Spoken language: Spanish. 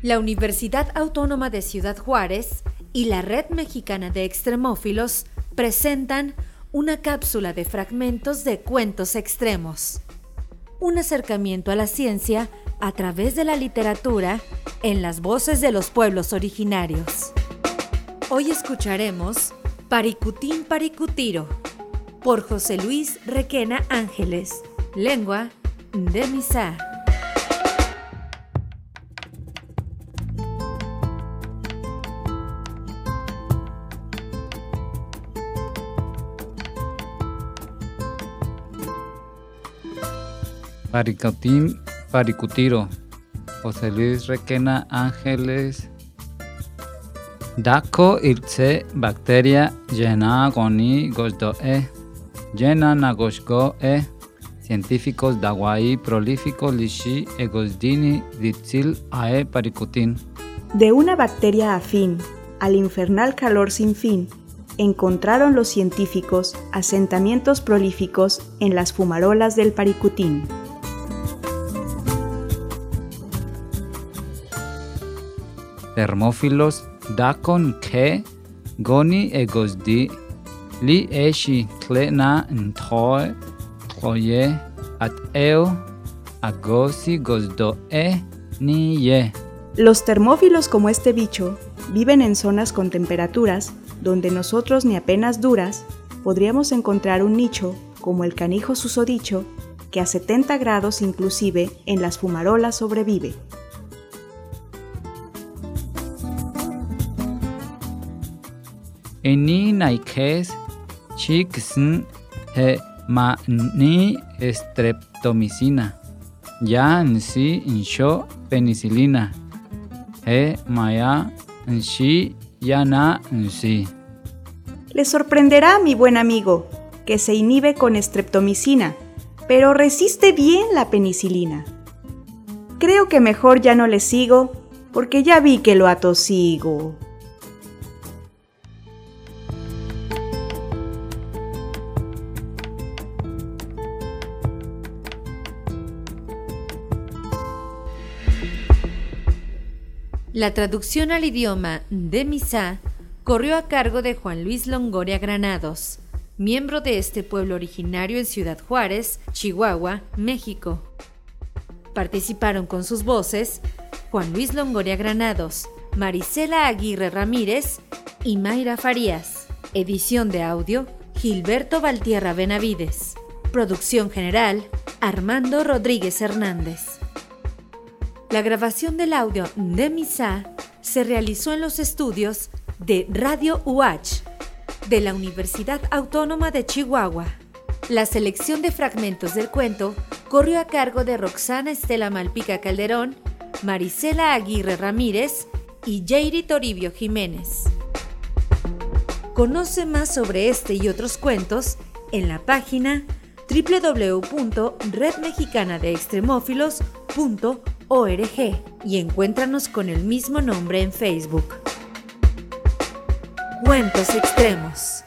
La Universidad Autónoma de Ciudad Juárez y la Red Mexicana de Extremófilos presentan una cápsula de fragmentos de cuentos extremos. Un acercamiento a la ciencia a través de la literatura en las voces de los pueblos originarios. Hoy escucharemos Paricutín Paricutiro por José Luis Requena Ángeles, lengua de Misa. Paricutín Paricutiro José Luis Requena Ángeles Daco irse bacteria llena goni e llena nagoshgo e científicos daguay prolífico lishi egosdini ditzil ae paricutin. De una bacteria afín al infernal calor sin fin, encontraron los científicos asentamientos prolíficos en las fumarolas del Paricutín. Termófilos dakon ke goni egosdi li eshi klena ntoe oye at eo agosi gosdo e ni ye. Los termófilos como este bicho viven en zonas con temperaturas donde nosotros ni apenas duras podríamos encontrar un nicho como el canijo susodicho que a 70 grados inclusive en las fumarolas sobrevive. Eni naikes chiksen he ma ni streptomicina. Ya nsi insho penicilina. He maya nsi yana nsi. Le sorprenderá, mi buen amigo, que se inhibe con streptomicina, pero resiste bien la penicilina. Creo que mejor ya no le sigo, porque ya vi que lo atosigo. La traducción al idioma de Misa corrió a cargo de Juan Luis Longoria Granados, miembro de este pueblo originario en Ciudad Juárez, Chihuahua, México. Participaron con sus voces Juan Luis Longoria Granados, Marisela Aguirre Ramírez y Mayra Farías. Edición de audio, Gilberto Valtierra Benavides. Producción general, Armando Rodríguez Hernández. La grabación del audio de Misa se realizó en los estudios de Radio UH de la Universidad Autónoma de Chihuahua. La selección de fragmentos del cuento corrió a cargo de Roxana Estela Malpica Calderón, Marisela Aguirre Ramírez y Jairi Toribio Jiménez. Conoce más sobre este y otros cuentos en la página www.redmexicanadeextremófilos.org Y encuéntranos con el mismo nombre en Facebook. Cuentos Extremos.